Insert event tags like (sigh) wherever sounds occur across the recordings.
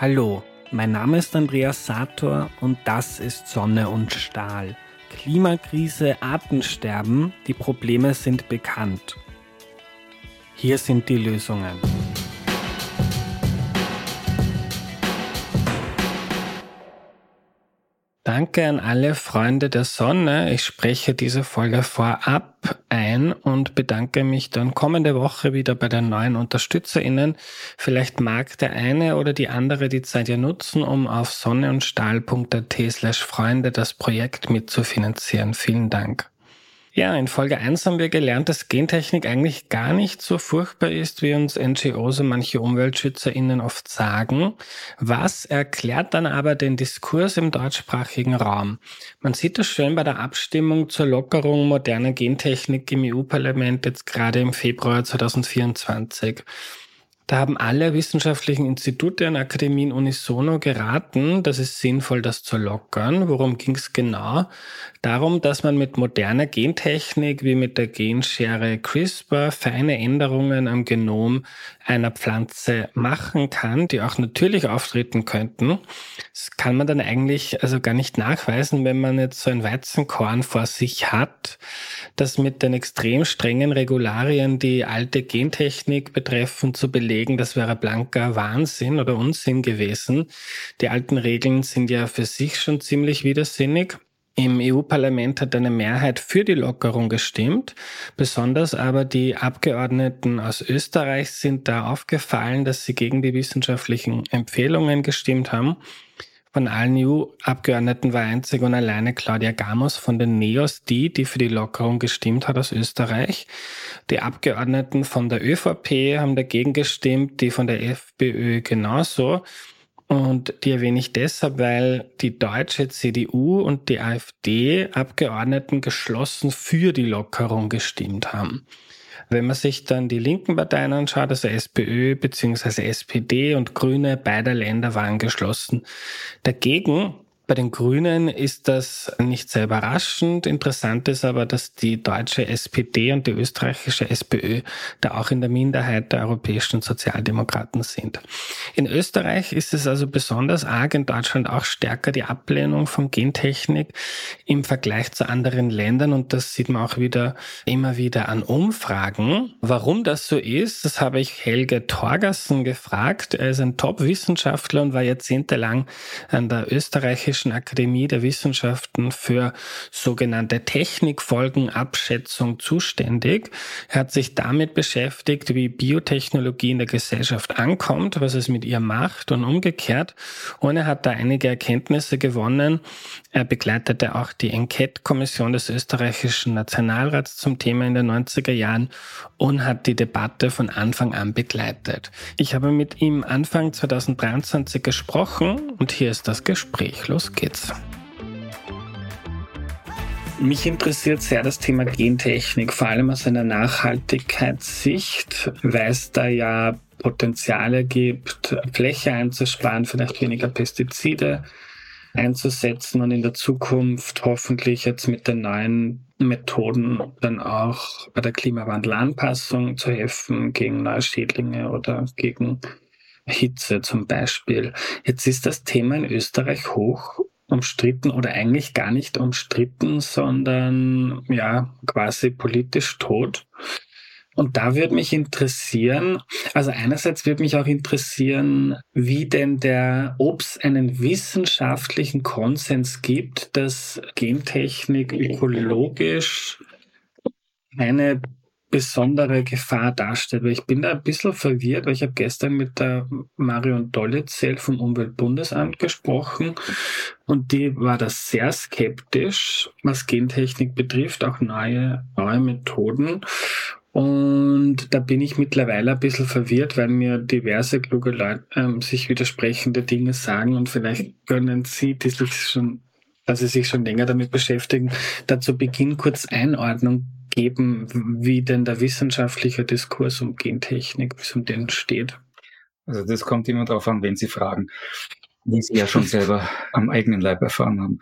Hallo, mein Name ist Andreas Sator und das ist Sonne und Stahl. Klimakrise, Artensterben, die Probleme sind bekannt. Hier sind die Lösungen. Danke an alle Freunde der Sonne. Ich spreche diese Folge vorab ein und bedanke mich dann kommende Woche wieder bei den neuen UnterstützerInnen. Vielleicht mag der eine oder die andere die Zeit ja nutzen, um auf sonneundstahl.at slash Freunde das Projekt mitzufinanzieren. Vielen Dank. Ja, in Folge 1 haben wir gelernt, dass Gentechnik eigentlich gar nicht so furchtbar ist, wie uns NGOs und manche UmweltschützerInnen oft sagen. Was erklärt dann aber den Diskurs im deutschsprachigen Raum? Man sieht das schön bei der Abstimmung zur Lockerung moderner Gentechnik im EU-Parlament jetzt gerade im Februar 2024. Da haben alle wissenschaftlichen Institute und Akademien unisono geraten, das ist sinnvoll, das zu lockern. Worum ging es genau? Darum, dass man mit moderner Gentechnik wie mit der Genschere CRISPR feine Änderungen am Genom einer Pflanze machen kann, die auch natürlich auftreten könnten. Das kann man dann eigentlich also gar nicht nachweisen, wenn man jetzt so ein Weizenkorn vor sich hat, das mit den extrem strengen Regularien, die alte Gentechnik betreffen, zu belegen, das wäre blanker Wahnsinn oder Unsinn gewesen. Die alten Regeln sind ja für sich schon ziemlich widersinnig. Im EU-Parlament hat eine Mehrheit für die Lockerung gestimmt. Besonders aber die Abgeordneten aus Österreich sind da aufgefallen, dass sie gegen die wissenschaftlichen Empfehlungen gestimmt haben. Von allen EU-Abgeordneten war einzig und alleine Claudia Gamos von den NEOS die, die für die Lockerung gestimmt hat aus Österreich. Die Abgeordneten von der ÖVP haben dagegen gestimmt, die von der FPÖ genauso. Und die erwähne ich deshalb, weil die deutsche CDU und die AfD-Abgeordneten geschlossen für die Lockerung gestimmt haben. Wenn man sich dann die linken Parteien anschaut, also SPÖ bzw. SPD und Grüne beider Länder waren geschlossen. Dagegen bei den Grünen ist das nicht sehr überraschend. Interessant ist aber, dass die deutsche SPD und die österreichische SPÖ da auch in der Minderheit der europäischen Sozialdemokraten sind. In Österreich ist es also besonders arg, in Deutschland auch stärker die Ablehnung von Gentechnik im Vergleich zu anderen Ländern und das sieht man auch wieder immer wieder an Umfragen. Warum das so ist, das habe ich Helge Torgersen gefragt. Er ist ein Top-Wissenschaftler und war jahrzehntelang an der österreichischen Österreichischen Akademie der Wissenschaften für sogenannte Technikfolgenabschätzung zuständig. Er hat sich damit beschäftigt, wie Biotechnologie in der Gesellschaft ankommt, was es mit ihr macht und umgekehrt. Und er hat da einige Erkenntnisse gewonnen. Er begleitete auch die Enquete-Kommission des österreichischen Nationalrats zum Thema in den 90er Jahren und hat die Debatte von Anfang an begleitet. Ich habe mit ihm Anfang 2023 gesprochen und hier ist das Gespräch. Los geht's. Mich interessiert sehr das Thema Gentechnik, vor allem aus einer Nachhaltigkeitssicht, weil es da ja Potenziale gibt, Fläche einzusparen, vielleicht weniger Pestizide einzusetzen und in der Zukunft hoffentlich jetzt mit den neuen Methoden dann auch bei der Klimawandelanpassung zu helfen gegen neue Schädlinge oder gegen Hitze zum Beispiel. Jetzt ist das Thema in Österreich hoch umstritten oder eigentlich gar nicht umstritten, sondern ja quasi politisch tot. Und da würde mich interessieren, also einerseits würde mich auch interessieren, wie denn der, ob es einen wissenschaftlichen Konsens gibt, dass Gentechnik ökologisch eine besondere Gefahr darstellt. Weil ich bin da ein bisschen verwirrt, weil ich habe gestern mit der Marion Dollezell vom Umweltbundesamt gesprochen und die war da sehr skeptisch, was Gentechnik betrifft, auch neue, neue Methoden. Und da bin ich mittlerweile ein bisschen verwirrt, weil mir diverse kluge Leute ähm, sich widersprechende Dinge sagen und vielleicht können Sie, die sich schon, dass Sie sich schon länger damit beschäftigen, da zu Beginn kurz Einordnung geben, wie denn der wissenschaftliche Diskurs um Gentechnik, es um den steht? Also das kommt immer darauf an, wenn Sie fragen, wie Sie ja schon selber am eigenen Leib erfahren haben.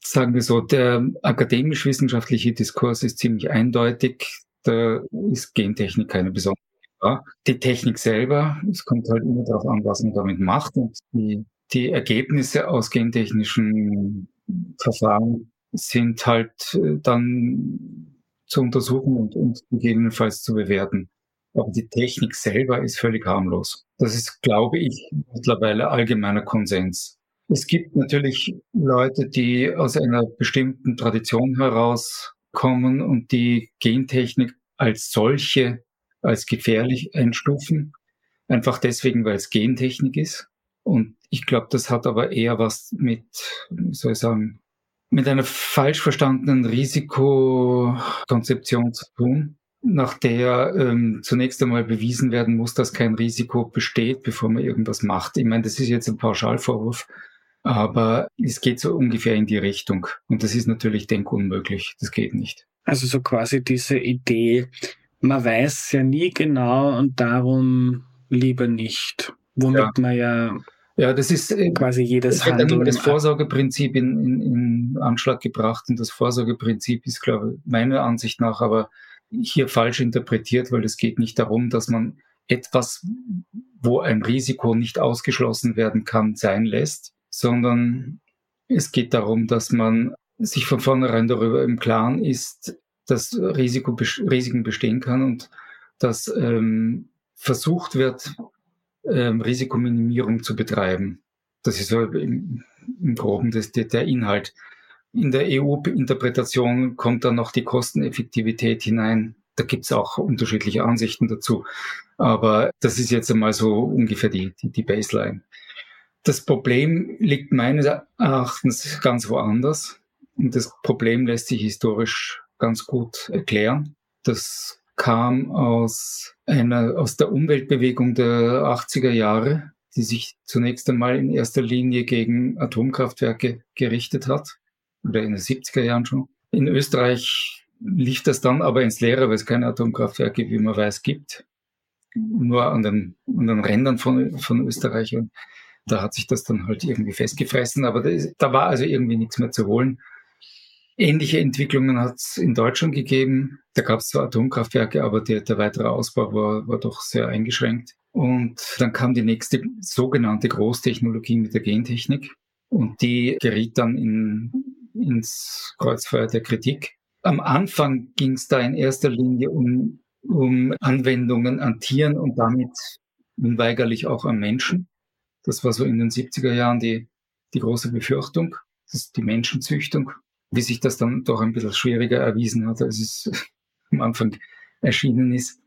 Sagen wir so, der akademisch-wissenschaftliche Diskurs ist ziemlich eindeutig. Da ist Gentechnik keine besondere wunderbar. Die Technik selber, es kommt halt immer darauf an, was man damit macht und die, die Ergebnisse aus gentechnischen Verfahren sind halt äh, dann zu untersuchen und, und gegebenenfalls zu bewerten. Aber die Technik selber ist völlig harmlos. Das ist, glaube ich, mittlerweile allgemeiner Konsens. Es gibt natürlich Leute, die aus einer bestimmten Tradition herauskommen und die Gentechnik als solche als gefährlich einstufen. Einfach deswegen, weil es Gentechnik ist. Und ich glaube, das hat aber eher was mit, wie soll ich sagen, mit einer falsch verstandenen Risikokonzeption zu tun, nach der ähm, zunächst einmal bewiesen werden muss, dass kein Risiko besteht, bevor man irgendwas macht. Ich meine, das ist jetzt ein Pauschalvorwurf, aber es geht so ungefähr in die Richtung. Und das ist natürlich denkunmöglich. Das geht nicht. Also so quasi diese Idee, man weiß ja nie genau und darum lieber nicht. Womit ja. man ja ja, das ist äh, quasi jedes Handeln. Das Vorsorgeprinzip in, in, in Anschlag gebracht und das Vorsorgeprinzip ist, glaube ich, meiner Ansicht nach aber hier falsch interpretiert, weil es geht nicht darum, dass man etwas, wo ein Risiko nicht ausgeschlossen werden kann, sein lässt, sondern es geht darum, dass man sich von vornherein darüber im Klaren ist, dass Risiko, Risiken bestehen kann und dass ähm, versucht wird, ähm, Risikominimierung zu betreiben. Das ist so im, im Groben das, der Inhalt. In der EU-Interpretation kommt dann noch die Kosteneffektivität hinein. Da gibt's auch unterschiedliche Ansichten dazu. Aber das ist jetzt einmal so ungefähr die, die, die Baseline. Das Problem liegt meines Erachtens ganz woanders. Und das Problem lässt sich historisch ganz gut erklären. Das kam aus einer, aus der Umweltbewegung der 80er Jahre, die sich zunächst einmal in erster Linie gegen Atomkraftwerke gerichtet hat. Oder in den 70er Jahren schon. In Österreich lief das dann aber ins Leere, weil es keine Atomkraftwerke, wie man weiß, gibt. Nur an den, an den Rändern von, von Österreich. Und da hat sich das dann halt irgendwie festgefressen. Aber da, da war also irgendwie nichts mehr zu holen. Ähnliche Entwicklungen hat es in Deutschland gegeben. Da gab es zwar Atomkraftwerke, aber der, der weitere Ausbau war, war doch sehr eingeschränkt. Und dann kam die nächste sogenannte Großtechnologie mit der Gentechnik. Und die geriet dann in, ins Kreuzfeuer der Kritik. Am Anfang ging es da in erster Linie um, um Anwendungen an Tieren und damit unweigerlich auch am Menschen. Das war so in den 70er Jahren die, die große Befürchtung. Das ist die Menschenzüchtung wie sich das dann doch ein bisschen schwieriger erwiesen hat, als es (laughs) am Anfang erschienen ist,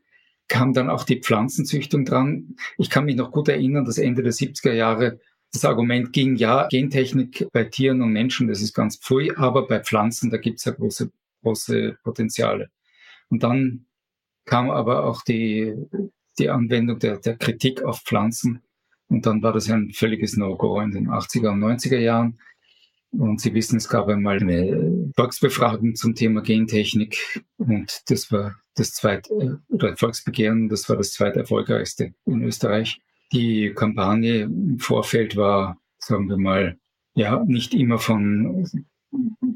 kam dann auch die Pflanzenzüchtung dran. Ich kann mich noch gut erinnern, dass Ende der 70er Jahre das Argument ging, ja, Gentechnik bei Tieren und Menschen, das ist ganz pfui, aber bei Pflanzen, da gibt es ja große, große Potenziale. Und dann kam aber auch die, die Anwendung der, der Kritik auf Pflanzen. Und dann war das ein völliges No-Go in den 80er und 90er Jahren. Und Sie wissen, es gab einmal eine Volksbefragung zum Thema Gentechnik und das war das zweite, äh, oder Volksbegehren, das war das zweite erfolgreichste in Österreich. Die Kampagne im Vorfeld war, sagen wir mal, ja, nicht immer von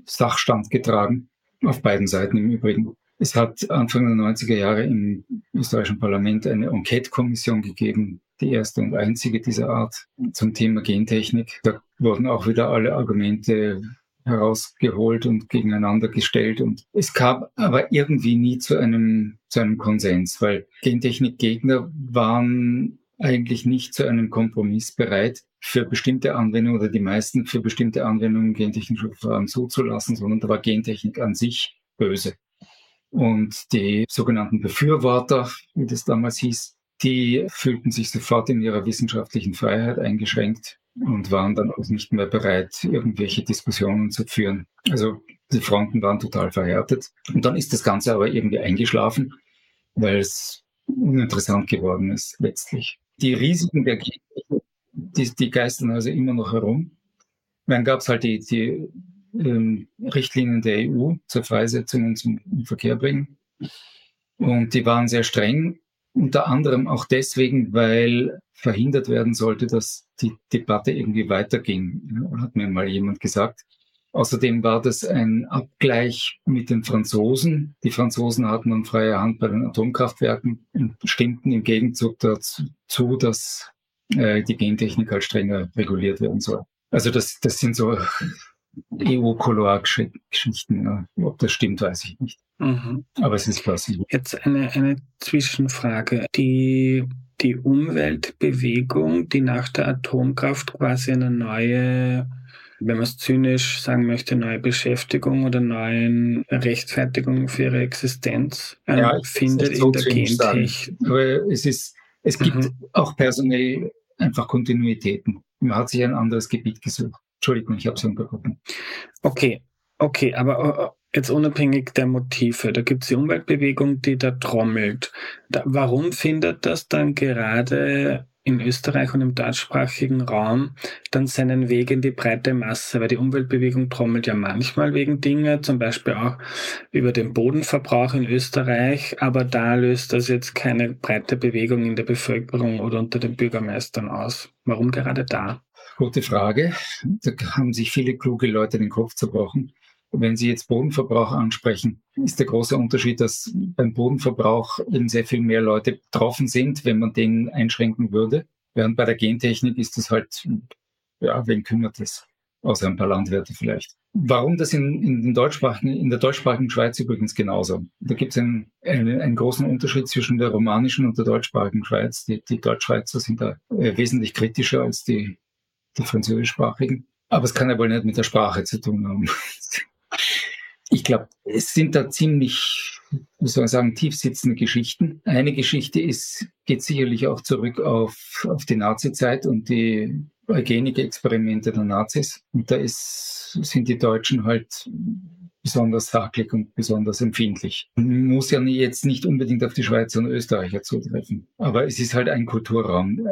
Sachstand getragen, auf beiden Seiten im Übrigen. Es hat Anfang der 90er Jahre im österreichischen Parlament eine Enquete-Kommission gegeben, die erste und einzige dieser Art zum Thema Gentechnik. Da wurden auch wieder alle Argumente herausgeholt und gegeneinander gestellt. Und es kam aber irgendwie nie zu einem, zu einem Konsens, weil Gentechnikgegner waren eigentlich nicht zu einem Kompromiss bereit, für bestimmte Anwendungen oder die meisten für bestimmte Anwendungen gentechnische Verfahren zuzulassen, sondern da war Gentechnik an sich böse. Und die sogenannten Befürworter, wie das damals hieß, die fühlten sich sofort in ihrer wissenschaftlichen Freiheit eingeschränkt und waren dann auch nicht mehr bereit, irgendwelche Diskussionen zu führen. Also die Fronten waren total verhärtet. Und dann ist das Ganze aber irgendwie eingeschlafen, weil es uninteressant geworden ist letztlich. Die Risiken der Gentechnik, die, die geistern also immer noch herum. Dann gab es halt die, die ähm, Richtlinien der EU zur Freisetzung und zum Verkehr bringen. Und die waren sehr streng, unter anderem auch deswegen, weil verhindert werden sollte, dass die Debatte irgendwie weiterging, hat mir mal jemand gesagt. Außerdem war das ein Abgleich mit den Franzosen. Die Franzosen hatten dann freie Hand bei den Atomkraftwerken und stimmten im Gegenzug dazu, dass äh, die Gentechnik halt strenger reguliert werden soll. Also das, das sind so EU-Kolor-Geschichten. Ja. Ob das stimmt, weiß ich nicht. Mhm. Aber es ist plausibel. Jetzt eine, eine Zwischenfrage. Die, die Umweltbewegung, die nach der Atomkraft quasi eine neue wenn man es zynisch sagen möchte, neue Beschäftigung oder neue Rechtfertigung für ihre Existenz äh, ja, findet so in der Gentechnik. Aber es ist, es gibt mhm. auch personell einfach Kontinuitäten. Man hat sich ein anderes Gebiet gesucht. Entschuldigung, ich habe es unterbrochen. Okay, okay, aber äh, jetzt unabhängig der Motive, da gibt es die Umweltbewegung, die da trommelt. Da, warum findet das dann gerade in Österreich und im deutschsprachigen Raum dann seinen Weg in die breite Masse, weil die Umweltbewegung trommelt ja manchmal wegen Dinge, zum Beispiel auch über den Bodenverbrauch in Österreich, aber da löst das jetzt keine breite Bewegung in der Bevölkerung oder unter den Bürgermeistern aus. Warum gerade da? Gute Frage. Da haben sich viele kluge Leute den Kopf zerbrochen. Wenn Sie jetzt Bodenverbrauch ansprechen, ist der große Unterschied, dass beim Bodenverbrauch eben sehr viel mehr Leute betroffen sind, wenn man den einschränken würde. Während bei der Gentechnik ist das halt, ja, wen kümmert es? Außer ein paar Landwirte vielleicht. Warum das in, in, den deutschsprachigen, in der deutschsprachigen Schweiz übrigens genauso? Da gibt es einen, einen, einen, großen Unterschied zwischen der romanischen und der deutschsprachigen Schweiz. Die, die Deutschschweizer sind da äh, wesentlich kritischer als die, die französischsprachigen. Aber es kann ja wohl nicht mit der Sprache zu tun haben. (laughs) Ich glaube, es sind da ziemlich, wie soll man sagen, tiefsitzende Geschichten. Eine Geschichte ist, geht sicherlich auch zurück auf, auf die Nazi-Zeit und die Eugenik-Experimente der Nazis. Und da ist, sind die Deutschen halt besonders hakelig und besonders empfindlich. Muss ja jetzt nicht unbedingt auf die Schweizer und Österreicher zutreffen. Aber es ist halt ein Kulturraum.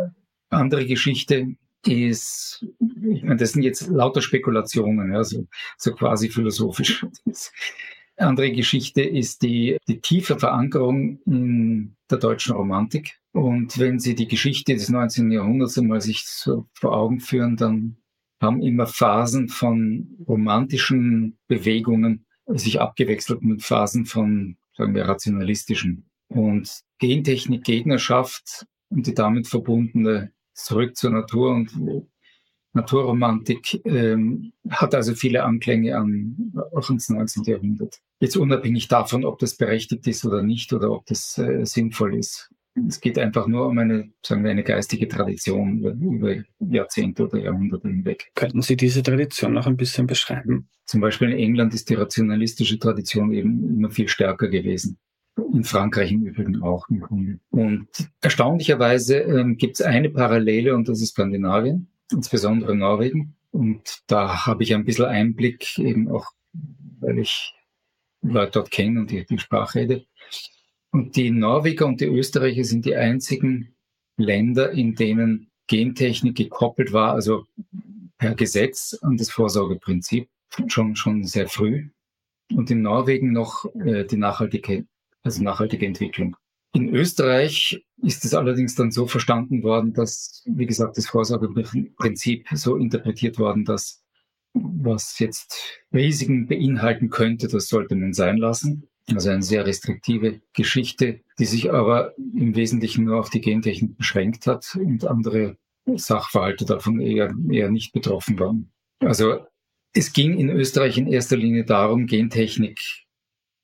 Andere Geschichte ist, ich meine, das sind jetzt lauter Spekulationen, ja, so, so quasi philosophisch. (laughs) andere Geschichte ist die, die tiefe Verankerung in der deutschen Romantik. Und wenn Sie die Geschichte des 19. Jahrhunderts einmal sich so vor Augen führen, dann haben immer Phasen von romantischen Bewegungen sich abgewechselt mit Phasen von, sagen wir, rationalistischen. Und Gentechnik-Gegnerschaft und die damit verbundene zurück zur Natur und Naturromantik ähm, hat also viele Anklänge an auch ins 19. Jahrhundert. Jetzt unabhängig davon, ob das berechtigt ist oder nicht oder ob das äh, sinnvoll ist. Es geht einfach nur um eine, sagen wir, eine geistige Tradition über, über Jahrzehnte oder Jahrhunderte hinweg. Könnten Sie diese Tradition noch ein bisschen beschreiben? Zum Beispiel in England ist die rationalistische Tradition eben immer viel stärker gewesen. In Frankreich im Übrigen auch. Und erstaunlicherweise ähm, gibt es eine Parallele und das ist Skandinavien, insbesondere Norwegen. Und da habe ich ein bisschen Einblick, eben auch, weil ich Leute dort kenne und die, die Sprache rede. Und die Norweger und die Österreicher sind die einzigen Länder, in denen Gentechnik gekoppelt war, also per Gesetz an das Vorsorgeprinzip, schon, schon sehr früh. Und in Norwegen noch äh, die nachhaltige also nachhaltige Entwicklung. In Österreich ist es allerdings dann so verstanden worden, dass, wie gesagt, das Vorsorgeprinzip so interpretiert worden, dass was jetzt Risiken beinhalten könnte, das sollte man sein lassen. Also eine sehr restriktive Geschichte, die sich aber im Wesentlichen nur auf die Gentechnik beschränkt hat und andere Sachverhalte davon eher, eher nicht betroffen waren. Also es ging in Österreich in erster Linie darum, Gentechnik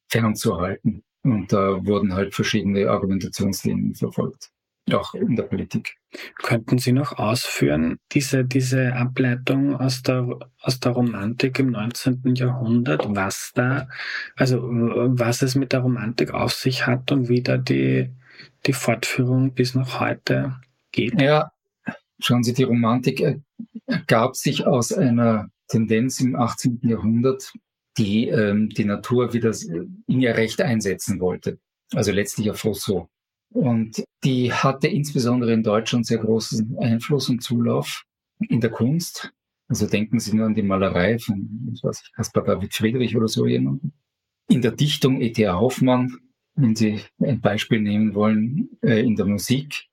fernzuhalten. Und da wurden halt verschiedene Argumentationslinien verfolgt, auch in der Politik. Könnten Sie noch ausführen, diese, diese Ableitung aus der, aus der Romantik im 19. Jahrhundert, was da, also was es mit der Romantik auf sich hat und wie da die, die Fortführung bis noch heute geht? Ja, schauen Sie, die Romantik ergab sich aus einer Tendenz im 18. Jahrhundert, die ähm, die Natur wieder in ihr Recht einsetzen wollte. Also letztlich auf Rousseau. Und die hatte insbesondere in Deutschland sehr großen Einfluss und Zulauf in der Kunst. Also denken Sie nur an die Malerei von, ich weiß nicht, Caspar David Friedrich oder so jemanden. In der Dichtung E.T.A. Hoffmann, wenn Sie ein Beispiel nehmen wollen, äh, in der Musik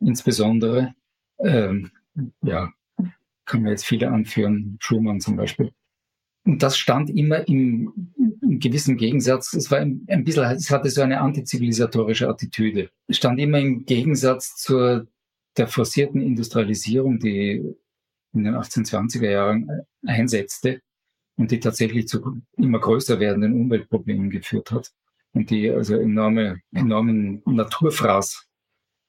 insbesondere. Ähm, ja, kann man jetzt viele anführen, Schumann zum Beispiel. Und das stand immer im, im gewissen Gegensatz, es war ein, ein bisschen, es hatte so eine antizivilisatorische Attitüde. Es stand immer im Gegensatz zur der forcierten Industrialisierung, die in den 1820er Jahren einsetzte und die tatsächlich zu immer größer werdenden Umweltproblemen geführt hat und die also enorme, enormen Naturfraß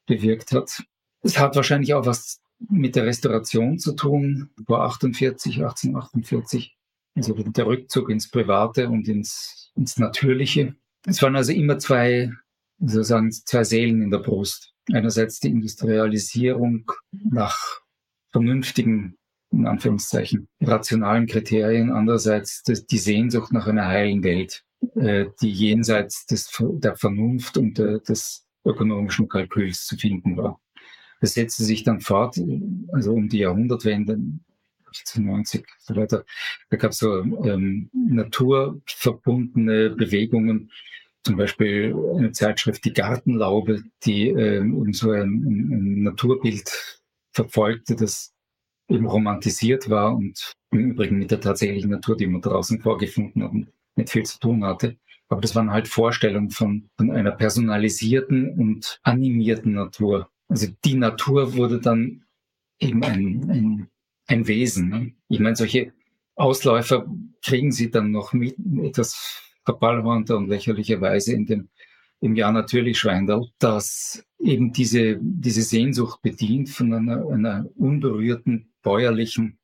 bewirkt hat. Es hat wahrscheinlich auch was mit der Restauration zu tun, vor 48, 1848, also der Rückzug ins Private und ins, ins Natürliche. Es waren also immer zwei, sozusagen zwei Seelen in der Brust. Einerseits die Industrialisierung nach vernünftigen, in Anführungszeichen, rationalen Kriterien, andererseits die Sehnsucht nach einer heilen Welt, äh, die jenseits des, der Vernunft und des ökonomischen Kalküls zu finden war. Das setzte sich dann fort, also um die Jahrhundertwende, 1890 so weiter. Da gab es so ähm, naturverbundene Bewegungen, zum Beispiel eine Zeitschrift Die Gartenlaube, die ähm, so ein, ein Naturbild verfolgte, das eben romantisiert war und im Übrigen mit der tatsächlichen Natur, die man draußen vorgefunden hat, nicht viel zu tun hatte. Aber das waren halt Vorstellungen von, von einer personalisierten und animierten Natur. Also die Natur wurde dann eben ein, ein, ein Wesen. Ne? Ich meine, solche Ausläufer kriegen sie dann noch mit etwas verballhornter und lächerlicherweise in dem im Jahr natürlich Schweindel, dass eben diese, diese Sehnsucht bedient von einer, einer unberührten, bäuerlichen,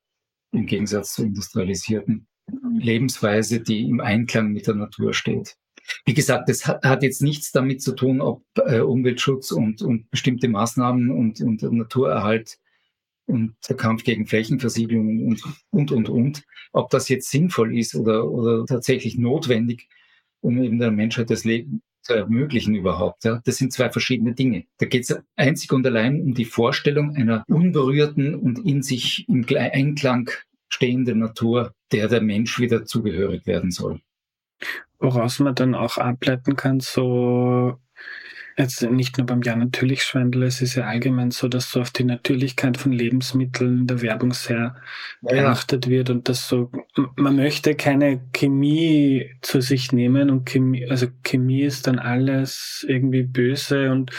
im Gegensatz zur industrialisierten Lebensweise, die im Einklang mit der Natur steht. Wie gesagt, das hat jetzt nichts damit zu tun, ob äh, Umweltschutz und, und bestimmte Maßnahmen und, und Naturerhalt und der Kampf gegen Flächenversiegelung und, und, und, und, ob das jetzt sinnvoll ist oder, oder tatsächlich notwendig, um eben der Menschheit das Leben zu ermöglichen überhaupt. Ja. Das sind zwei verschiedene Dinge. Da geht es einzig und allein um die Vorstellung einer unberührten und in sich im Einklang stehenden Natur, der der Mensch wieder zugehörig werden soll woraus man dann auch ableiten kann, so Jetzt nicht nur beim Ja natürlich Schwindel, es ist ja allgemein so, dass so auf die Natürlichkeit von Lebensmitteln in der Werbung sehr ja, geachtet wird und dass so, man möchte keine Chemie zu sich nehmen und Chemie, also Chemie ist dann alles irgendwie böse und,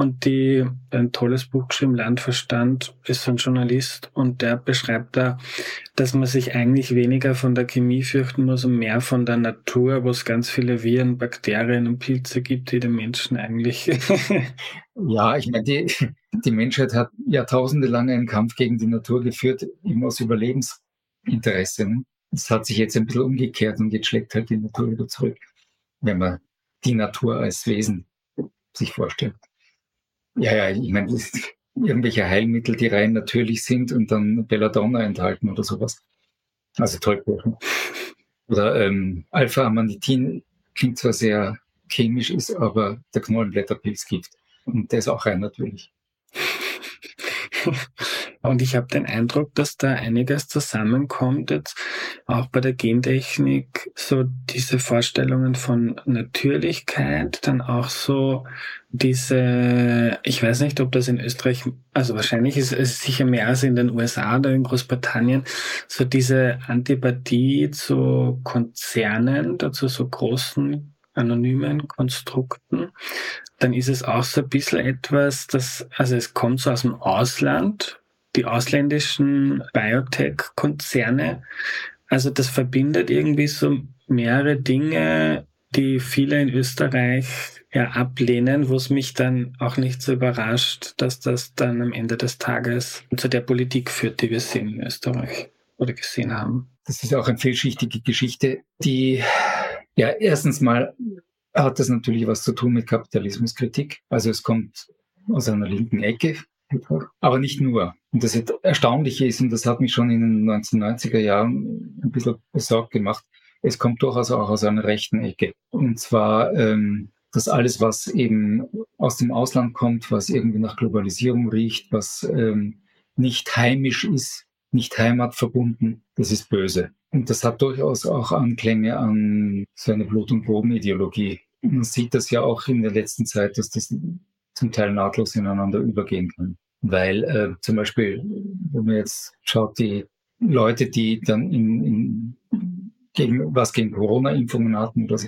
und die, ein tolles Buch geschrieben, Landverstand, ist ein Journalist und der beschreibt da, dass man sich eigentlich weniger von der Chemie fürchten muss und mehr von der Natur, wo es ganz viele Viren, Bakterien und Pilze gibt, die den Menschen eigentlich (laughs) ja, ich meine, die, die Menschheit hat jahrtausende lang einen Kampf gegen die Natur geführt, eben aus Überlebensinteresse. Das hat sich jetzt ein bisschen umgekehrt und jetzt schlägt halt die Natur wieder zurück, wenn man die Natur als Wesen sich vorstellt. Ja, ja, ich meine, irgendwelche Heilmittel, die rein natürlich sind und dann Belladonna enthalten oder sowas. Also Tollkuchen. Oder ähm, Alpha-Amanitin klingt zwar sehr chemisch ist, aber der Knollenblätterpilz gibt. Und der ist auch rein natürlich. (laughs) Und ich habe den Eindruck, dass da einiges zusammenkommt jetzt auch bei der Gentechnik, so diese Vorstellungen von Natürlichkeit, dann auch so diese, ich weiß nicht, ob das in Österreich, also wahrscheinlich ist es sicher mehr als in den USA oder in Großbritannien, so diese Antipathie zu Konzernen, dazu so großen anonymen Konstrukten, dann ist es auch so ein bisschen etwas, das, also es kommt so aus dem Ausland, die ausländischen Biotech-Konzerne. Also das verbindet irgendwie so mehrere Dinge, die viele in Österreich ja ablehnen, wo es mich dann auch nicht so überrascht, dass das dann am Ende des Tages zu der Politik führt, die wir sehen in Österreich oder gesehen haben. Das ist auch eine vielschichtige Geschichte, die ja, erstens mal hat das natürlich was zu tun mit Kapitalismuskritik. Also es kommt aus einer linken Ecke, aber nicht nur. Und das Erstaunliche ist, und das hat mich schon in den 1990er Jahren ein bisschen besorgt gemacht, es kommt durchaus auch aus einer rechten Ecke. Und zwar, ähm, dass alles, was eben aus dem Ausland kommt, was irgendwie nach Globalisierung riecht, was ähm, nicht heimisch ist, nicht heimatverbunden, das ist böse. Und das hat durchaus auch Anklänge an so eine Blut- und Boden-Ideologie. Man sieht das ja auch in der letzten Zeit, dass das zum Teil nahtlos ineinander übergehen kann. Weil äh, zum Beispiel, wenn man jetzt schaut, die Leute, die dann in, in gegen, was gegen Corona-Impfungen hatten oder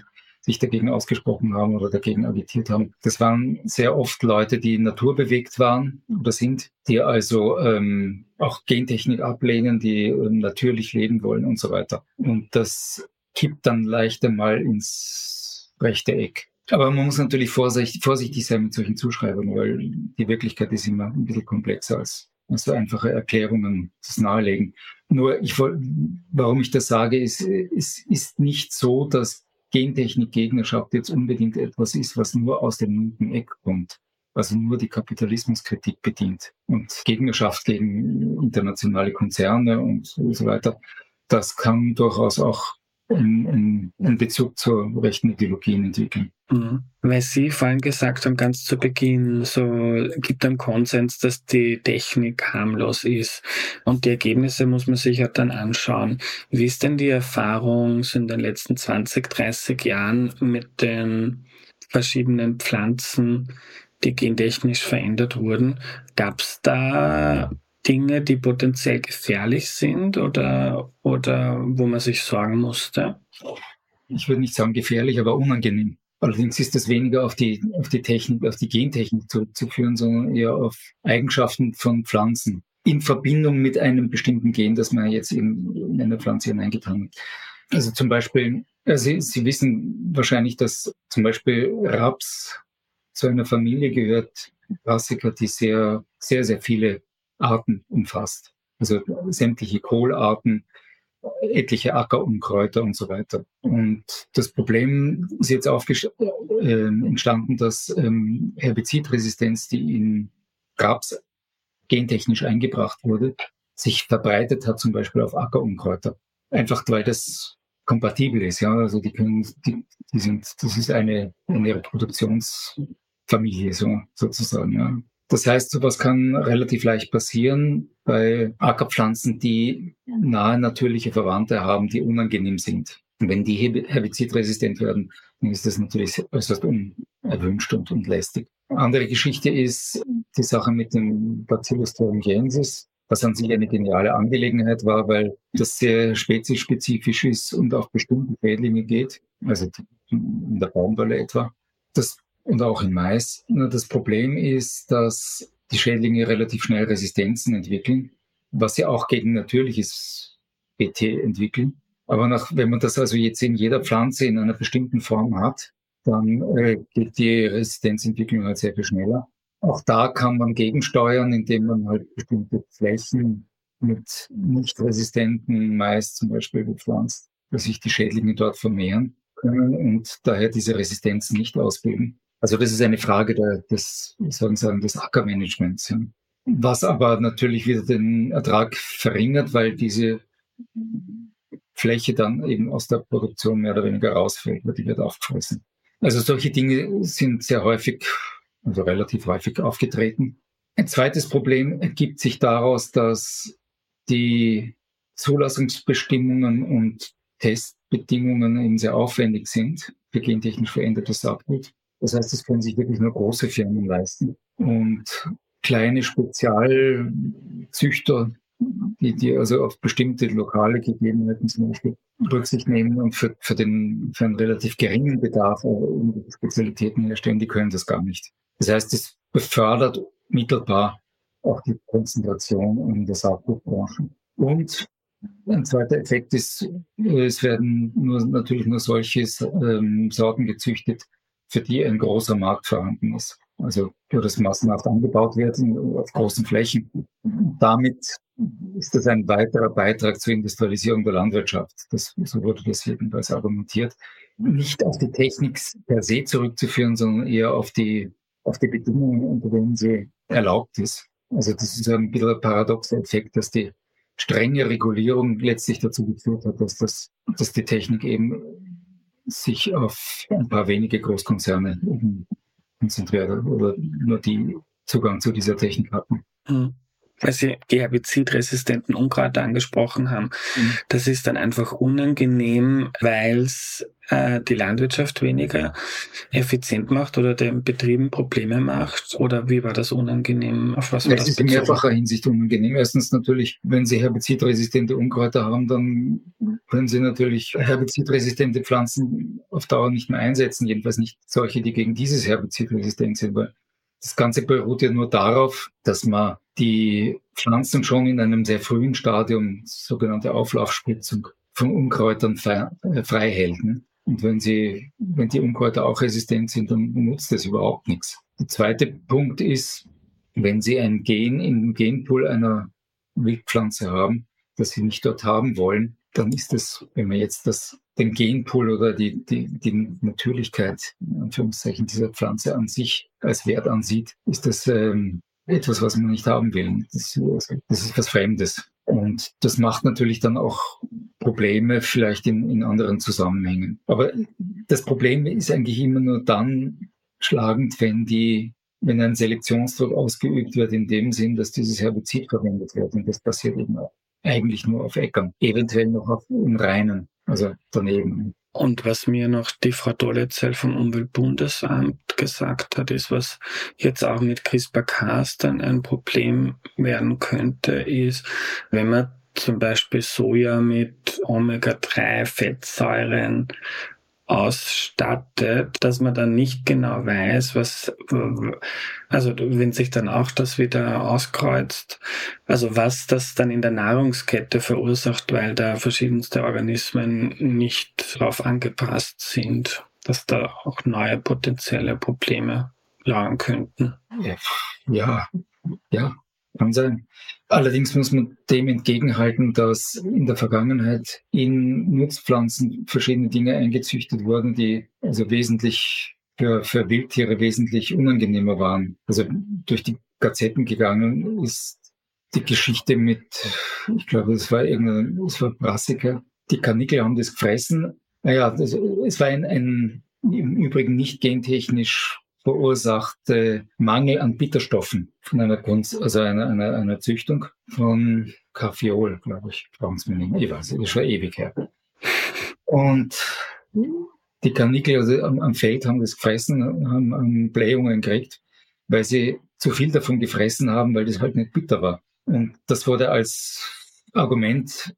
sich dagegen ausgesprochen haben oder dagegen agitiert haben. Das waren sehr oft Leute, die naturbewegt waren oder sind, die also ähm, auch Gentechnik ablehnen, die ähm, natürlich leben wollen und so weiter. Und das kippt dann leicht einmal ins rechte Eck. Aber man muss natürlich vorsichtig, sein mit solchen Zuschreibungen, weil die Wirklichkeit ist immer ein bisschen komplexer als, als so einfache Erklärungen das nahelegen. Nur ich, warum ich das sage, ist, es ist nicht so, dass Gentechnik-Gegnerschaft jetzt unbedingt etwas ist, was nur aus dem linken Eck kommt, also nur die Kapitalismuskritik bedient und Gegnerschaft gegen internationale Konzerne und so weiter. Das kann durchaus auch einen, einen Bezug zur rechten Ideologien entwickeln. Mhm. Weil Sie vorhin gesagt haben, ganz zu Beginn, so gibt einen Konsens, dass die Technik harmlos ist. Und die Ergebnisse muss man sich ja dann anschauen. Wie ist denn die Erfahrung in den letzten 20, 30 Jahren mit den verschiedenen Pflanzen, die gentechnisch verändert wurden? Gab es da Dinge, die potenziell gefährlich sind oder, oder wo man sich sorgen musste? Ich würde nicht sagen gefährlich, aber unangenehm. Allerdings ist das weniger auf die, auf die Technik, auf die Gentechnik zurückzuführen, sondern eher auf Eigenschaften von Pflanzen in Verbindung mit einem bestimmten Gen, das man jetzt in, in eine Pflanze hineingetan hat. Also zum Beispiel, also Sie, Sie wissen wahrscheinlich, dass zum Beispiel Raps zu einer Familie gehört, Brassica, die sehr, sehr, sehr viele Arten umfasst. Also sämtliche Kohlarten, etliche Ackerunkräuter und so weiter. Und das Problem ist jetzt äh, entstanden, dass ähm, Herbizidresistenz, die in Raps gentechnisch eingebracht wurde, sich verbreitet hat, zum Beispiel auf Ackerunkräuter. Einfach weil das kompatibel ist, ja. Also die können, die, die sind, das ist eine, eine Reproduktionsfamilie, so, sozusagen, ja. Das heißt, sowas kann relativ leicht passieren bei Ackerpflanzen, die nahe natürliche Verwandte haben, die unangenehm sind. Und wenn die herbizidresistent werden, dann ist das natürlich äußerst unerwünscht und, und lästig. Andere Geschichte ist die Sache mit dem Bacillus thuringiensis, was an sich eine geniale Angelegenheit war, weil das sehr speziespezifisch ist und auf bestimmte Schädlinge geht, also in der Baumwolle etwa. Das und auch in Mais. Das Problem ist, dass die Schädlinge relativ schnell Resistenzen entwickeln, was sie auch gegen natürliches BT entwickeln. Aber nach, wenn man das also jetzt in jeder Pflanze in einer bestimmten Form hat, dann äh, geht die Resistenzentwicklung halt sehr viel schneller. Auch da kann man gegensteuern, indem man halt bestimmte Flächen mit nicht resistenten Mais zum Beispiel bepflanzt, dass sich die Schädlinge dort vermehren können und daher diese Resistenzen nicht ausbilden. Also das ist eine Frage der, des, sagen sagen, des Ackermanagements. Ja. Was aber natürlich wieder den Ertrag verringert, weil diese Fläche dann eben aus der Produktion mehr oder weniger rausfällt, weil die wird aufgefressen. Also solche Dinge sind sehr häufig, also relativ häufig aufgetreten. Ein zweites Problem ergibt sich daraus, dass die Zulassungsbestimmungen und Testbedingungen eben sehr aufwendig sind für gentechnisch verändertes Saatgut. Das heißt, das können sich wirklich nur große Firmen leisten. Und kleine Spezialzüchter, die, die also auf bestimmte lokale Gegebenheiten zum Beispiel Rücksicht nehmen und für, für, den, für einen relativ geringen Bedarf Spezialitäten herstellen, die können das gar nicht. Das heißt, es befördert mittelbar auch die Konzentration in der Saatgutbranche. Und ein zweiter Effekt ist, es werden nur, natürlich nur solche ähm, Sorten gezüchtet, für die ein großer Markt vorhanden ist. Also massenhaft angebaut wird auf großen Flächen. Damit ist das ein weiterer Beitrag zur Industrialisierung der Landwirtschaft. Das, so wurde das jedenfalls argumentiert. Nicht auf die Technik per se zurückzuführen, sondern eher auf die, auf die Bedingungen, unter denen sie erlaubt ist. Also das ist ein bisschen ein paradoxer Effekt, dass die strenge Regulierung letztlich dazu geführt hat, dass, das, dass die Technik eben sich auf ein paar wenige Großkonzerne konzentriert oder nur die Zugang zu dieser Technik hatten. Mhm. Weil Sie die herbizidresistenten Unkraut angesprochen haben. Mhm. Das ist dann einfach unangenehm, weil es äh, die Landwirtschaft weniger effizient macht oder den Betrieben Probleme macht? Oder wie war das unangenehm? Auf was war ja, das? ist in mehrfacher Hinsicht unangenehm. Erstens natürlich, wenn Sie herbizidresistente Unkräuter haben, dann können Sie natürlich herbizidresistente Pflanzen auf Dauer nicht mehr einsetzen. Jedenfalls nicht solche, die gegen dieses Herbizid resistent sind, weil das Ganze beruht ja nur darauf, dass man die Pflanzen schon in einem sehr frühen Stadium, sogenannte Auflaufspritzung, von Unkräutern frei, äh, frei hält. Ne? Und wenn sie, wenn die Unkräuter auch resistent sind, dann nutzt das überhaupt nichts. Der zweite Punkt ist, wenn Sie ein Gen im Genpool einer Wildpflanze haben, das Sie nicht dort haben wollen, dann ist das, wenn man jetzt das, den Genpool oder die, die, die Natürlichkeit, in Anführungszeichen, dieser Pflanze an sich als Wert ansieht, ist das ähm, etwas, was man nicht haben will. Das, das ist was Fremdes. Und das macht natürlich dann auch Probleme vielleicht in, in anderen Zusammenhängen. Aber das Problem ist eigentlich immer nur dann schlagend, wenn die wenn ein Selektionsdruck ausgeübt wird, in dem Sinn, dass dieses Herbizid verwendet wird. Und das passiert eben eigentlich nur auf Äckern, eventuell noch auf Unreinen, also daneben. Und was mir noch die Frau Dolezell vom Umweltbundesamt gesagt hat, ist, was jetzt auch mit CRISPR-Cas dann ein Problem werden könnte, ist, wenn man zum Beispiel Soja mit Omega-3-Fettsäuren ausstattet, dass man dann nicht genau weiß, was, also wenn sich dann auch das wieder auskreuzt, also was das dann in der Nahrungskette verursacht, weil da verschiedenste Organismen nicht darauf angepasst sind, dass da auch neue potenzielle Probleme lagen könnten. Ja, ja, kann sein. Allerdings muss man dem entgegenhalten, dass in der Vergangenheit in Nutzpflanzen verschiedene Dinge eingezüchtet wurden, die also wesentlich für, für Wildtiere wesentlich unangenehmer waren. Also durch die Gazetten gegangen ist die Geschichte mit, ich glaube, es war irgendein, es war Brassiker. Die Kanickel haben das gefressen. Naja, das, es war ein, ein im Übrigen nicht gentechnisch verursachte Mangel an Bitterstoffen von einer Kunst, also einer, einer, einer Züchtung von Kaffeol, glaube ich. Brauchen Sie mir nicht. Ich weiß, das ist schon ewig her. Und die Kanickel also am, am Feld haben das gefressen, haben, haben Blähungen gekriegt, weil sie zu viel davon gefressen haben, weil das halt nicht bitter war. Und das wurde als Argument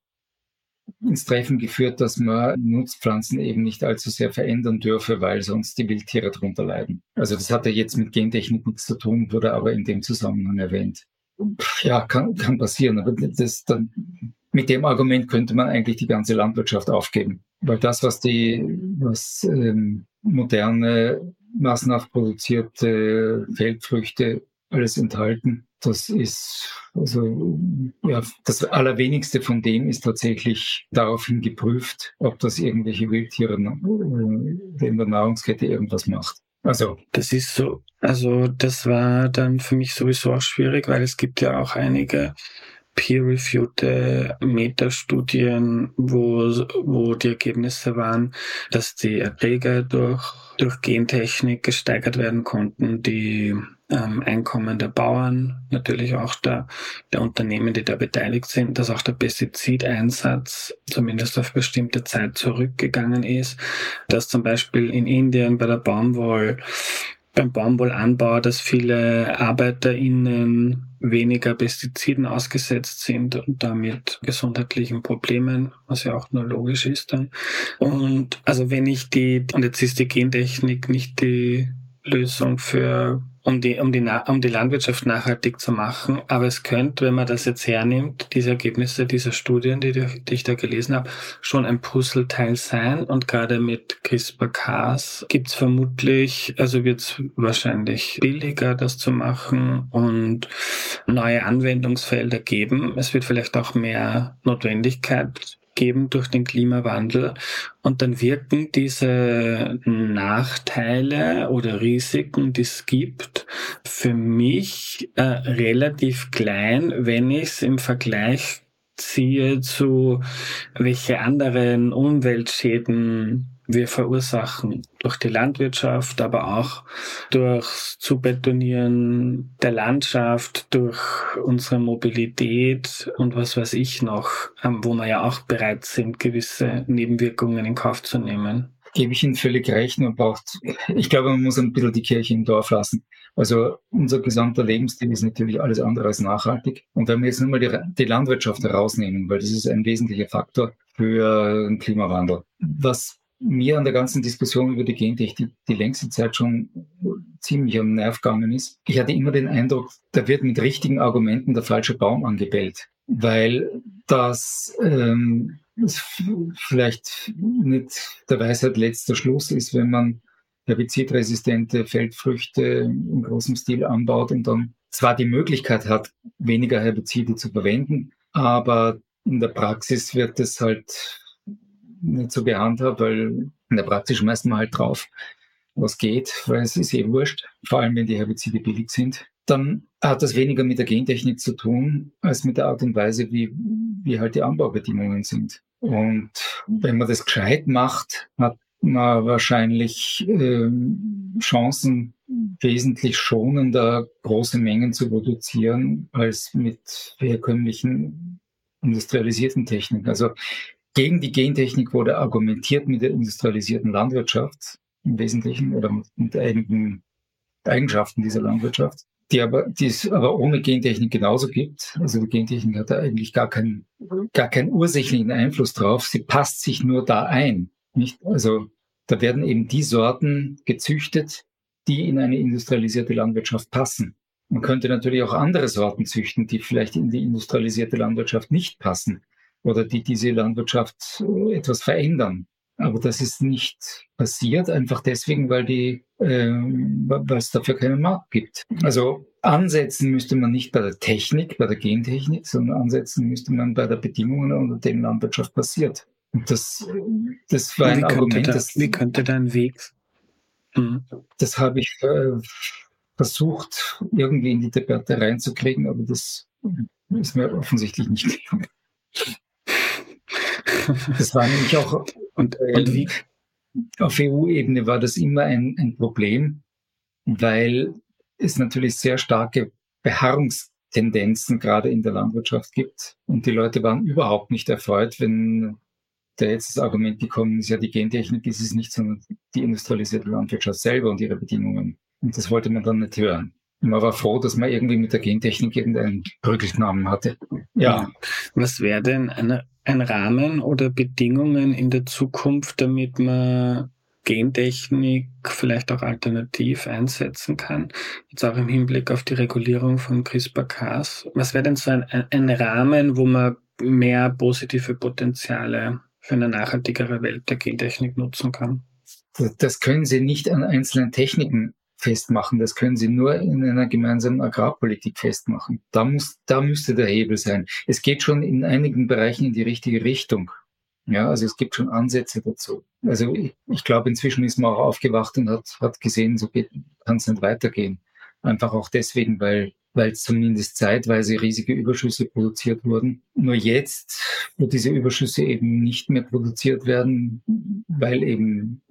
ins Treffen geführt, dass man Nutzpflanzen eben nicht allzu sehr verändern dürfe, weil sonst die Wildtiere darunter leiden. Also das hatte jetzt mit Gentechnik nichts zu tun, wurde aber in dem Zusammenhang erwähnt. Ja, kann, kann passieren, aber das dann, mit dem Argument könnte man eigentlich die ganze Landwirtschaft aufgeben. Weil das, was die, was ähm, moderne, massenhaft produzierte Feldfrüchte alles enthalten, das ist, also, ja, das Allerwenigste von dem ist tatsächlich daraufhin geprüft, ob das irgendwelche Wildtiere äh, in der Nahrungskette irgendwas macht. Also. Das ist so, also, das war dann für mich sowieso auch schwierig, weil es gibt ja auch einige peer-reviewte Metastudien, wo, wo die Ergebnisse waren, dass die Erträge durch, durch Gentechnik gesteigert werden konnten, die ähm, Einkommen der Bauern, natürlich auch der, der Unternehmen, die da beteiligt sind, dass auch der Pestizideinsatz zumindest auf bestimmte Zeit zurückgegangen ist, dass zum Beispiel in Indien bei der Baumwoll beim Baumwollanbau, dass viele ArbeiterInnen weniger Pestiziden ausgesetzt sind und damit gesundheitlichen Problemen, was ja auch nur logisch ist dann. Und also wenn ich die, und jetzt ist die Gentechnik nicht die Lösung für um die, um die, um die Landwirtschaft nachhaltig zu machen. Aber es könnte, wenn man das jetzt hernimmt, diese Ergebnisse dieser Studien, die, die ich da gelesen habe, schon ein Puzzleteil sein. Und gerade mit CRISPR-Cas gibt es vermutlich, also wird es wahrscheinlich billiger, das zu machen und neue Anwendungsfelder geben. Es wird vielleicht auch mehr Notwendigkeit geben durch den Klimawandel. Und dann wirken diese Nachteile oder Risiken, die es gibt, für mich äh, relativ klein, wenn ich es im Vergleich ziehe zu welche anderen Umweltschäden wir verursachen durch die Landwirtschaft, aber auch durch Zubetonieren der Landschaft, durch unsere Mobilität und was weiß ich noch, ähm, wo wir ja auch bereit sind, gewisse Nebenwirkungen in Kauf zu nehmen. gebe ich Ihnen völlig recht. Man braucht, ich glaube, man muss ein bisschen die Kirche im Dorf lassen. Also unser gesamter Lebensstil ist natürlich alles andere als nachhaltig. Und wenn wir jetzt nur mal die, die Landwirtschaft herausnehmen, weil das ist ein wesentlicher Faktor für den Klimawandel. Was mir an der ganzen Diskussion über die Gentechnik die längste Zeit schon ziemlich am Nerv gegangen ist. Ich hatte immer den Eindruck, da wird mit richtigen Argumenten der falsche Baum angebellt, weil das ähm, vielleicht nicht der Weisheit letzter Schluss ist, wenn man herbizidresistente Feldfrüchte im großen Stil anbaut und dann zwar die Möglichkeit hat, weniger Herbizide zu verwenden, aber in der Praxis wird es halt nicht so gehandhabt, weil in der Praxis schmeißt man halt drauf, was geht, weil es ist eh wurscht, vor allem wenn die Herbizide billig sind. Dann hat das weniger mit der Gentechnik zu tun, als mit der Art und Weise, wie, wie halt die Anbaubedingungen sind. Und wenn man das gescheit macht, hat man wahrscheinlich äh, Chancen, wesentlich schonender große Mengen zu produzieren, als mit herkömmlichen industrialisierten Techniken. Also gegen die Gentechnik wurde argumentiert mit der industrialisierten Landwirtschaft im Wesentlichen oder mit, mit einigen Eigenschaften dieser Landwirtschaft, die aber, die es aber ohne Gentechnik genauso gibt. Also die Gentechnik hat da eigentlich gar keinen, gar keinen ursächlichen Einfluss drauf. Sie passt sich nur da ein. Nicht? Also da werden eben die Sorten gezüchtet, die in eine industrialisierte Landwirtschaft passen. Man könnte natürlich auch andere Sorten züchten, die vielleicht in die industrialisierte Landwirtschaft nicht passen oder die diese Landwirtschaft äh, etwas verändern. Aber das ist nicht passiert, einfach deswegen, weil die, äh, weil es dafür keinen Markt gibt. Also ansetzen müsste man nicht bei der Technik, bei der Gentechnik, sondern ansetzen müsste man bei der Bedingungen, unter denen Landwirtschaft passiert. Und das, das war ein Argument. Da, das, wie könnte da ein Weg? Mhm. Das habe ich äh, versucht, irgendwie in die Debatte reinzukriegen, aber das ist mir offensichtlich nicht gelungen. Das war nämlich auch, und, und wie? auf EU-Ebene war das immer ein, ein Problem, weil es natürlich sehr starke Beharrungstendenzen gerade in der Landwirtschaft gibt. Und die Leute waren überhaupt nicht erfreut, wenn da jetzt das Argument gekommen ist, ja, die Gentechnik ist es nicht, sondern die industrialisierte Landwirtschaft selber und ihre Bedingungen. Und das wollte man dann nicht hören. Man war froh, dass man irgendwie mit der Gentechnik irgendeinen Rückelknamen hatte. Ja. Was wäre denn eine, ein Rahmen oder Bedingungen in der Zukunft, damit man Gentechnik vielleicht auch alternativ einsetzen kann? Jetzt auch im Hinblick auf die Regulierung von CRISPR-Cas. Was wäre denn so ein, ein Rahmen, wo man mehr positive Potenziale für eine nachhaltigere Welt der Gentechnik nutzen kann? Das können Sie nicht an einzelnen Techniken festmachen. Das können Sie nur in einer gemeinsamen Agrarpolitik festmachen. Da muss, da müsste der Hebel sein. Es geht schon in einigen Bereichen in die richtige Richtung. Ja, also es gibt schon Ansätze dazu. Also ich, ich glaube, inzwischen ist man auch aufgewacht und hat, hat gesehen, so kann es nicht weitergehen. Einfach auch deswegen, weil weil zumindest zeitweise riesige Überschüsse produziert wurden. Nur jetzt, wo diese Überschüsse eben nicht mehr produziert werden, weil eben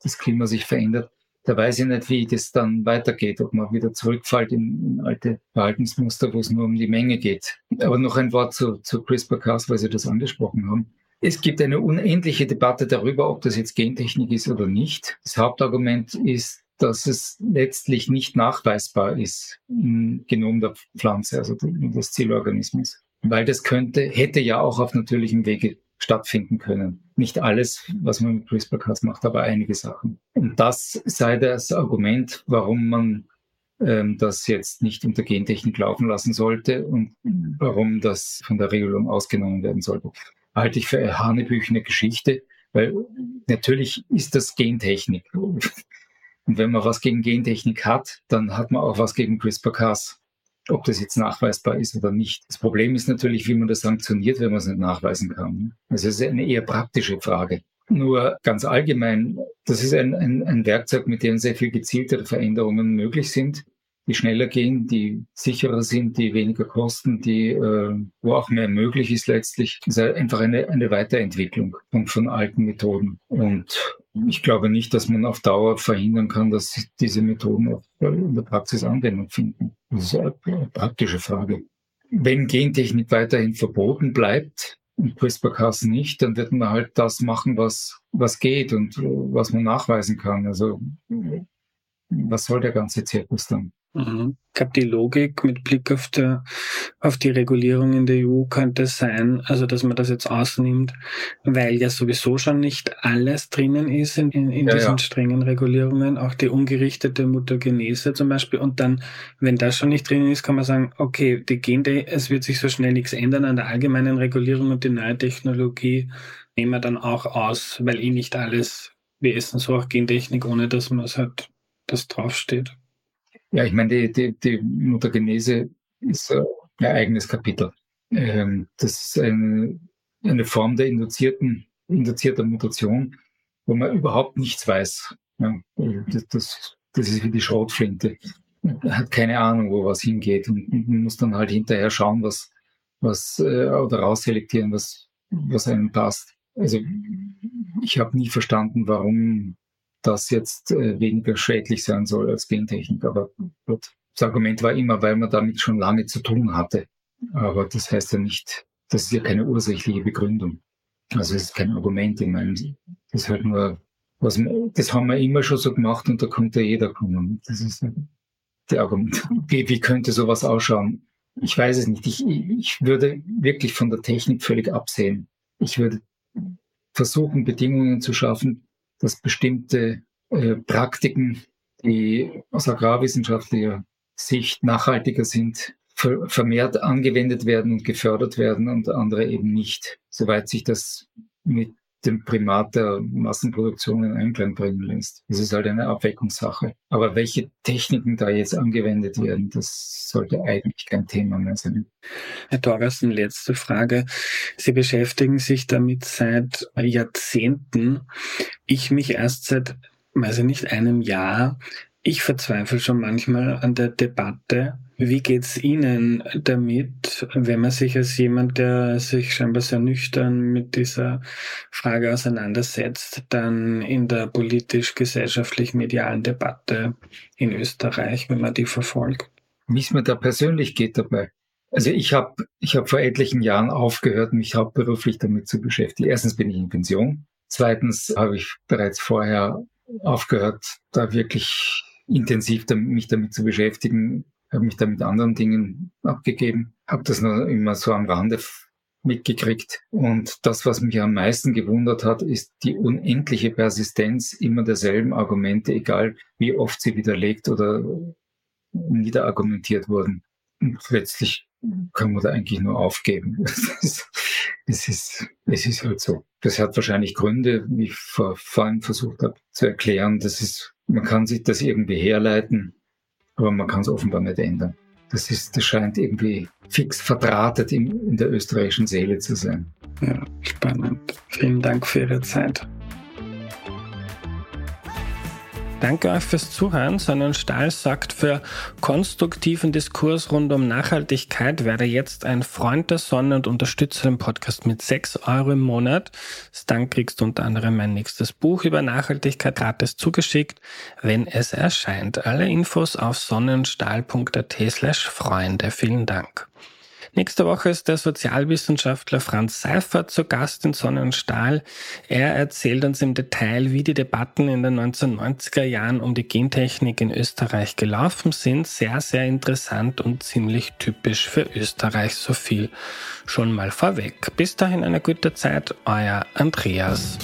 das Klima sich verändert, da weiß ich nicht, wie das dann weitergeht, ob man wieder zurückfällt in, in alte Verhaltensmuster, wo es nur um die Menge geht. Aber noch ein Wort zu, zu CRISPR-Cas, weil Sie das angesprochen haben. Es gibt eine unendliche Debatte darüber, ob das jetzt Gentechnik ist oder nicht. Das Hauptargument ist, dass es letztlich nicht nachweisbar ist im Genom der Pflanze, also des Zielorganismus. Weil das könnte, hätte ja auch auf natürlichem Wege stattfinden können. Nicht alles, was man mit CRISPR-Cas macht, aber einige Sachen. Und das sei das Argument, warum man ähm, das jetzt nicht unter Gentechnik laufen lassen sollte und warum das von der Regelung ausgenommen werden sollte. Halte ich für eine hanebüchene Geschichte, weil natürlich ist das Gentechnik. Und wenn man was gegen Gentechnik hat, dann hat man auch was gegen CRISPR-Cas ob das jetzt nachweisbar ist oder nicht. Das Problem ist natürlich, wie man das sanktioniert, wenn man es nicht nachweisen kann. Also es ist eine eher praktische Frage. Nur ganz allgemein, das ist ein, ein, ein Werkzeug, mit dem sehr viel gezieltere Veränderungen möglich sind, die schneller gehen, die sicherer sind, die weniger kosten, die äh, wo auch mehr möglich ist letztlich. Das ist einfach eine, eine Weiterentwicklung von, von alten Methoden. Und ich glaube nicht, dass man auf Dauer verhindern kann, dass diese Methoden auch in der Praxis Anwendung finden. Das ist eine praktische Frage. Wenn Gentechnik weiterhin verboten bleibt, und CRISPR-Cas nicht, dann wird man halt das machen, was, was geht und was man nachweisen kann. Also was soll der ganze Zirkus dann? Mhm. Ich glaube, die Logik mit Blick auf, der, auf die Regulierung in der EU könnte sein, also dass man das jetzt ausnimmt, weil ja sowieso schon nicht alles drinnen ist in, in, in ja, diesen ja. strengen Regulierungen, auch die ungerichtete Mutagenese zum Beispiel. Und dann, wenn das schon nicht drinnen ist, kann man sagen, okay, die Gene, es wird sich so schnell nichts ändern an der allgemeinen Regulierung und die neue Technologie nehmen wir dann auch aus, weil eh nicht alles, wir essen so auch Gentechnik, ohne dass man es halt, das draufsteht. Ja, ich meine, die, die, die Mutagenese ist ein eigenes Kapitel. Ähm, das ist eine, eine Form der induzierten, induzierter Mutation, wo man überhaupt nichts weiß. Ja, das, das, das ist wie die Schrotflinte. Man hat keine Ahnung, wo was hingeht und man muss dann halt hinterher schauen, was, was äh, oder rausselektieren, was, was einem passt. Also ich habe nie verstanden, warum das jetzt äh, weniger schädlich sein soll als Gentechnik. Aber gut, das Argument war immer, weil man damit schon lange zu tun hatte. Aber das heißt ja nicht, das ist ja keine ursächliche Begründung. Also es ist kein Argument in meinem Sinn. Das ist halt nur, was das haben wir immer schon so gemacht und da konnte jeder kommen. Das ist der Argument. Wie, wie könnte sowas ausschauen? Ich weiß es nicht. Ich, ich würde wirklich von der Technik völlig absehen. Ich würde versuchen, Bedingungen zu schaffen, dass bestimmte äh, Praktiken, die aus agrarwissenschaftlicher Sicht nachhaltiger sind, ver vermehrt angewendet werden und gefördert werden und andere eben nicht, soweit sich das mit dem Primat der Massenproduktion in Einklang bringen lässt. Das ist halt eine Abwägungssache. Aber welche Techniken da jetzt angewendet werden, das sollte eigentlich kein Thema mehr sein. Herr Thorsten, letzte Frage. Sie beschäftigen sich damit seit Jahrzehnten. Ich mich erst seit, weiß ich nicht, einem Jahr. Ich verzweifle schon manchmal an der Debatte, wie geht's Ihnen damit, wenn man sich als jemand, der sich scheinbar sehr nüchtern mit dieser Frage auseinandersetzt, dann in der politisch-gesellschaftlich-medialen Debatte in Österreich, wenn man die verfolgt? Wie es mir da persönlich geht dabei. Also ich habe ich hab vor etlichen Jahren aufgehört, mich hauptberuflich damit zu beschäftigen. Erstens bin ich in Pension. Zweitens habe ich bereits vorher aufgehört, da wirklich intensiv mich damit zu beschäftigen, habe mich da mit anderen Dingen abgegeben, habe das nur immer so am Rande mitgekriegt. Und das, was mich am meisten gewundert hat, ist die unendliche Persistenz immer derselben Argumente, egal wie oft sie widerlegt oder niederargumentiert wurden. Und letztlich kann man da eigentlich nur aufgeben. (laughs) Es ist, es ist, es ist halt so. Das hat wahrscheinlich Gründe, wie ich vor, vorhin versucht habe zu erklären. Das ist, man kann sich das irgendwie herleiten aber man kann es offenbar nicht ändern. Das, ist, das scheint irgendwie fix verdrahtet in, in der österreichischen Seele zu sein. Ja, spannend. Vielen Dank für Ihre Zeit. Danke euch fürs Zuhören. Sonnenstahl sagt für konstruktiven Diskurs rund um Nachhaltigkeit werde jetzt ein Freund der Sonne und unterstütze den Podcast mit 6 Euro im Monat. Dann kriegst du unter anderem mein nächstes Buch über Nachhaltigkeit gratis zugeschickt, wenn es erscheint. Alle Infos auf sonnenstahl.at slash Freunde. Vielen Dank. Nächste Woche ist der Sozialwissenschaftler Franz Seifert zu Gast in Sonnenstahl. Er erzählt uns im Detail, wie die Debatten in den 1990er Jahren um die Gentechnik in Österreich gelaufen sind. Sehr, sehr interessant und ziemlich typisch für Österreich. So viel schon mal vorweg. Bis dahin eine gute Zeit. Euer Andreas.